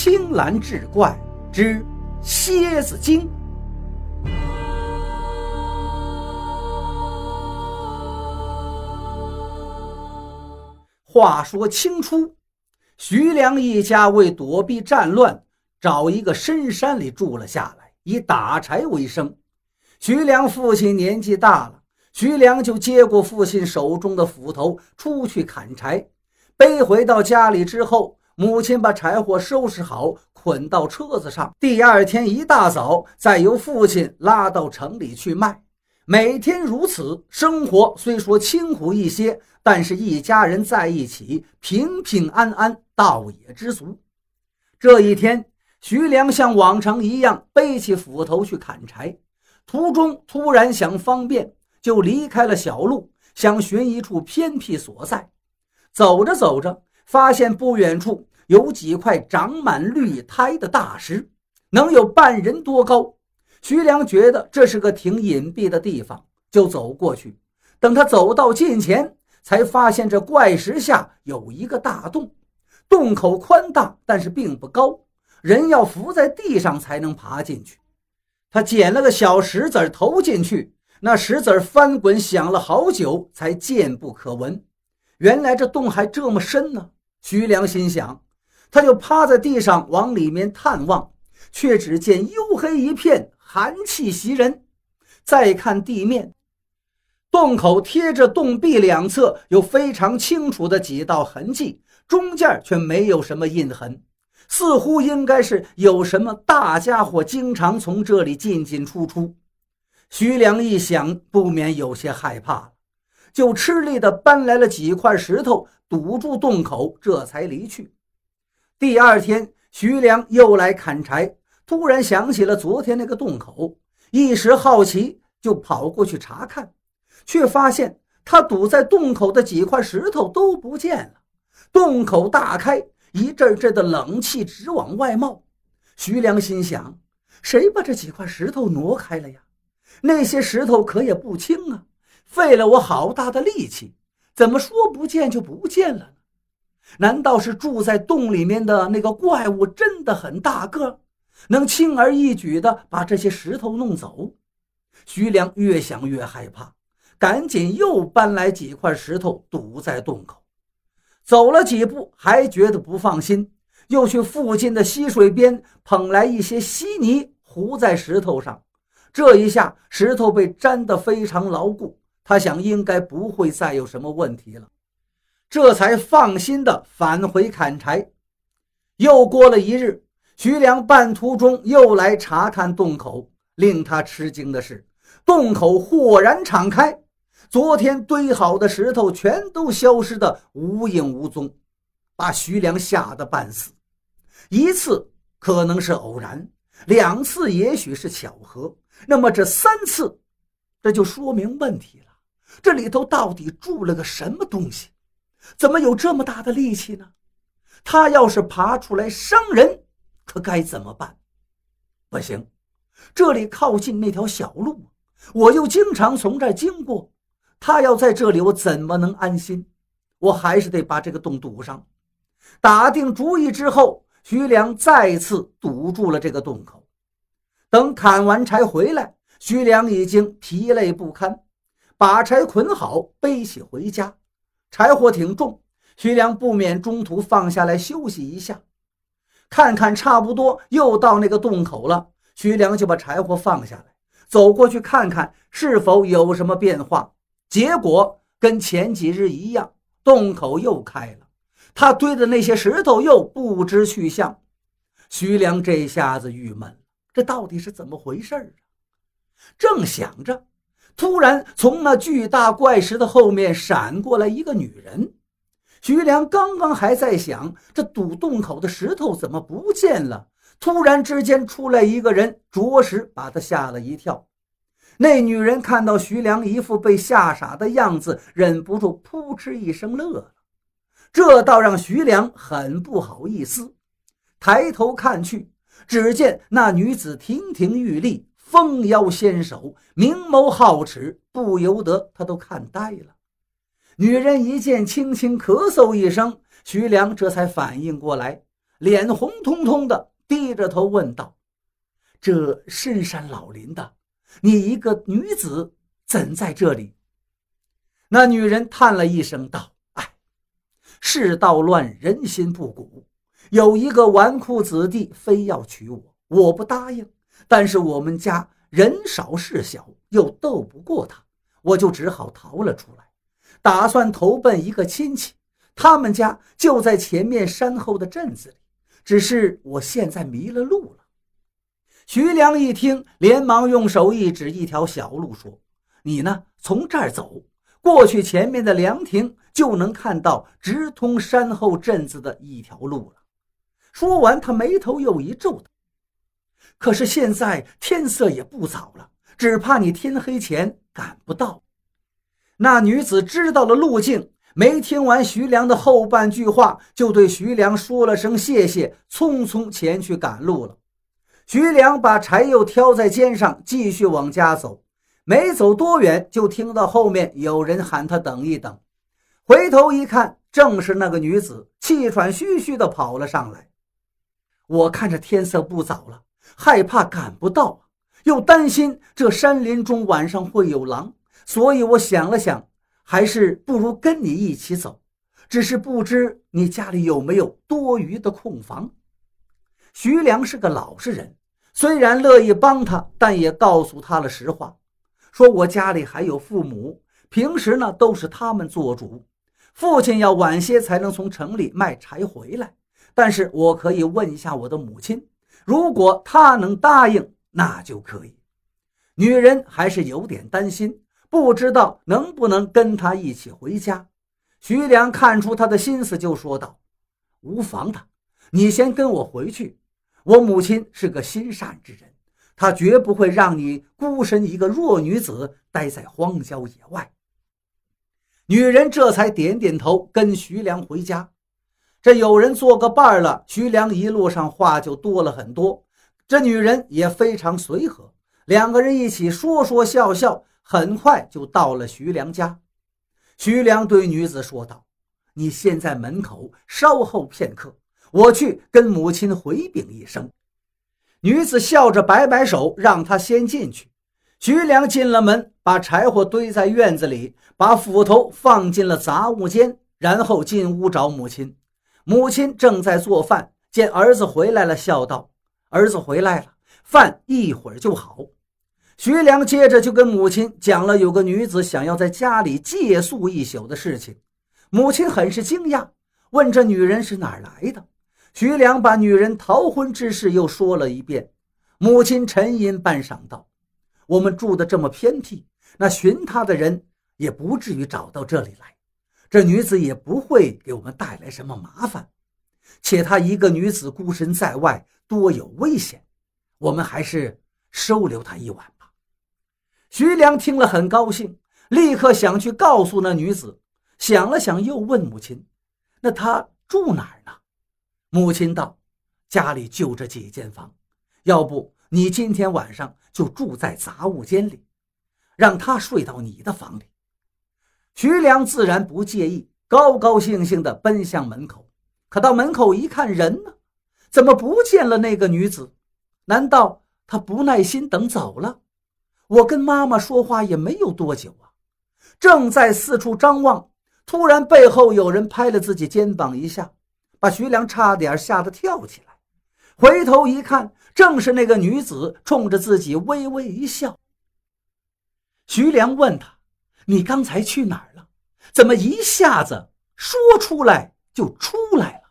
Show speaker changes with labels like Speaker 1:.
Speaker 1: 青蓝志怪之蝎子精。话说清初，徐良一家为躲避战乱，找一个深山里住了下来，以打柴为生。徐良父亲年纪大了，徐良就接过父亲手中的斧头，出去砍柴。背回到家里之后，母亲把柴火收拾好，捆到车子上。第二天一大早，再由父亲拉到城里去卖。每天如此，生活虽说清苦一些，但是一家人在一起，平平安安，倒也知足。这一天，徐良像往常一样背起斧头去砍柴。途中突然想方便，就离开了小路，想寻一处偏僻所在。走着走着，发现不远处有几块长满绿苔的大石，能有半人多高。徐良觉得这是个挺隐蔽的地方，就走过去。等他走到近前，才发现这怪石下有一个大洞，洞口宽大，但是并不高，人要伏在地上才能爬进去。他捡了个小石子投进去，那石子翻滚响了好久，才渐不可闻。原来这洞还这么深呢！徐良心想，他就趴在地上往里面探望，却只见黝黑一片，寒气袭人。再看地面，洞口贴着洞壁两侧有非常清楚的几道痕迹，中间却没有什么印痕。似乎应该是有什么大家伙经常从这里进进出出。徐良一想，不免有些害怕，就吃力地搬来了几块石头堵住洞口，这才离去。第二天，徐良又来砍柴，突然想起了昨天那个洞口，一时好奇，就跑过去查看，却发现他堵在洞口的几块石头都不见了，洞口大开。一阵阵的冷气直往外冒，徐良心想：谁把这几块石头挪开了呀？那些石头可也不轻啊，费了我好大的力气，怎么说不见就不见了呢？难道是住在洞里面的那个怪物真的很大个，能轻而易举地把这些石头弄走？徐良越想越害怕，赶紧又搬来几块石头堵在洞口。走了几步，还觉得不放心，又去附近的溪水边捧来一些稀泥糊在石头上。这一下，石头被粘得非常牢固。他想，应该不会再有什么问题了，这才放心的返回砍柴。又过了一日，徐良半途中又来查看洞口，令他吃惊的是，洞口豁然敞开。昨天堆好的石头全都消失得无影无踪，把徐良吓得半死。一次可能是偶然，两次也许是巧合，那么这三次，这就说明问题了。这里头到底住了个什么东西？怎么有这么大的力气呢？他要是爬出来伤人，可该怎么办？不行，这里靠近那条小路，我又经常从这经过。他要在这里，我怎么能安心？我还是得把这个洞堵上。打定主意之后，徐良再次堵住了这个洞口。等砍完柴回来，徐良已经疲累不堪，把柴捆好，背起回家。柴火挺重，徐良不免中途放下来休息一下。看看差不多又到那个洞口了，徐良就把柴火放下来，走过去看看是否有什么变化。结果跟前几日一样，洞口又开了，他堆的那些石头又不知去向。徐良这下子郁闷了，这到底是怎么回事啊？正想着，突然从那巨大怪石的后面闪过来一个女人。徐良刚刚还在想这堵洞口的石头怎么不见了，突然之间出来一个人，着实把他吓了一跳。那女人看到徐良一副被吓傻的样子，忍不住扑哧一声乐了。这倒让徐良很不好意思，抬头看去，只见那女子亭亭玉立，凤腰纤手，明眸皓齿，不由得他都看呆了。女人一见，轻轻咳嗽一声，徐良这才反应过来，脸红彤彤的，低着头问道：“这深山老林的，你一个女子怎在这里？”那女人叹了一声道：“哎，世道乱，人心不古。有一个纨绔子弟非要娶我，我不答应。但是我们家人少势小，又斗不过他，我就只好逃了出来，打算投奔一个亲戚。他们家就在前面山后的镇子里。只是我现在迷了路了。”徐良一听，连忙用手一指一条小路，说：“你呢，从这儿走。”过去前面的凉亭就能看到直通山后镇子的一条路了。说完，他眉头又一皱：“可是现在天色也不早了，只怕你天黑前赶不到。”那女子知道了路径，没听完徐良的后半句话，就对徐良说了声谢谢，匆匆前去赶路了。徐良把柴又挑在肩上，继续往家走。没走多远，就听到后面有人喊他等一等。回头一看，正是那个女子，气喘吁吁地跑了上来。我看着天色不早了，害怕赶不到，又担心这山林中晚上会有狼，所以我想了想，还是不如跟你一起走。只是不知你家里有没有多余的空房。徐良是个老实人，虽然乐意帮他，但也告诉他了实话。说我家里还有父母，平时呢都是他们做主。父亲要晚些才能从城里卖柴回来，但是我可以问一下我的母亲，如果她能答应，那就可以。女人还是有点担心，不知道能不能跟他一起回家。徐良看出他的心思，就说道：“无妨的，你先跟我回去。我母亲是个心善之人。”她绝不会让你孤身一个弱女子待在荒郊野外。女人这才点点头，跟徐良回家。这有人做个伴了，徐良一路上话就多了很多。这女人也非常随和，两个人一起说说笑笑，很快就到了徐良家。徐良对女子说道：“你先在门口稍候片刻，我去跟母亲回禀一声。”女子笑着摆摆手，让他先进去。徐良进了门，把柴火堆在院子里，把斧头放进了杂物间，然后进屋找母亲。母亲正在做饭，见儿子回来了，笑道：“儿子回来了，饭一会儿就好。”徐良接着就跟母亲讲了有个女子想要在家里借宿一宿的事情。母亲很是惊讶，问这女人是哪儿来的。徐良把女人逃婚之事又说了一遍，母亲沉吟半晌道：“我们住的这么偏僻，那寻她的人也不至于找到这里来，这女子也不会给我们带来什么麻烦。且她一个女子孤身在外，多有危险，我们还是收留她一晚吧。”徐良听了很高兴，立刻想去告诉那女子，想了想，又问母亲：“那她住哪儿呢？”母亲道：“家里就这几间房，要不你今天晚上就住在杂物间里，让他睡到你的房里。”徐良自然不介意，高高兴兴地奔向门口。可到门口一看，人呢？怎么不见了那个女子？难道她不耐心等走了？我跟妈妈说话也没有多久啊，正在四处张望，突然背后有人拍了自己肩膀一下。把徐良差点吓得跳起来，回头一看，正是那个女子冲着自己微微一笑。徐良问他：“你刚才去哪儿？怎么一下子说出来就出来了？”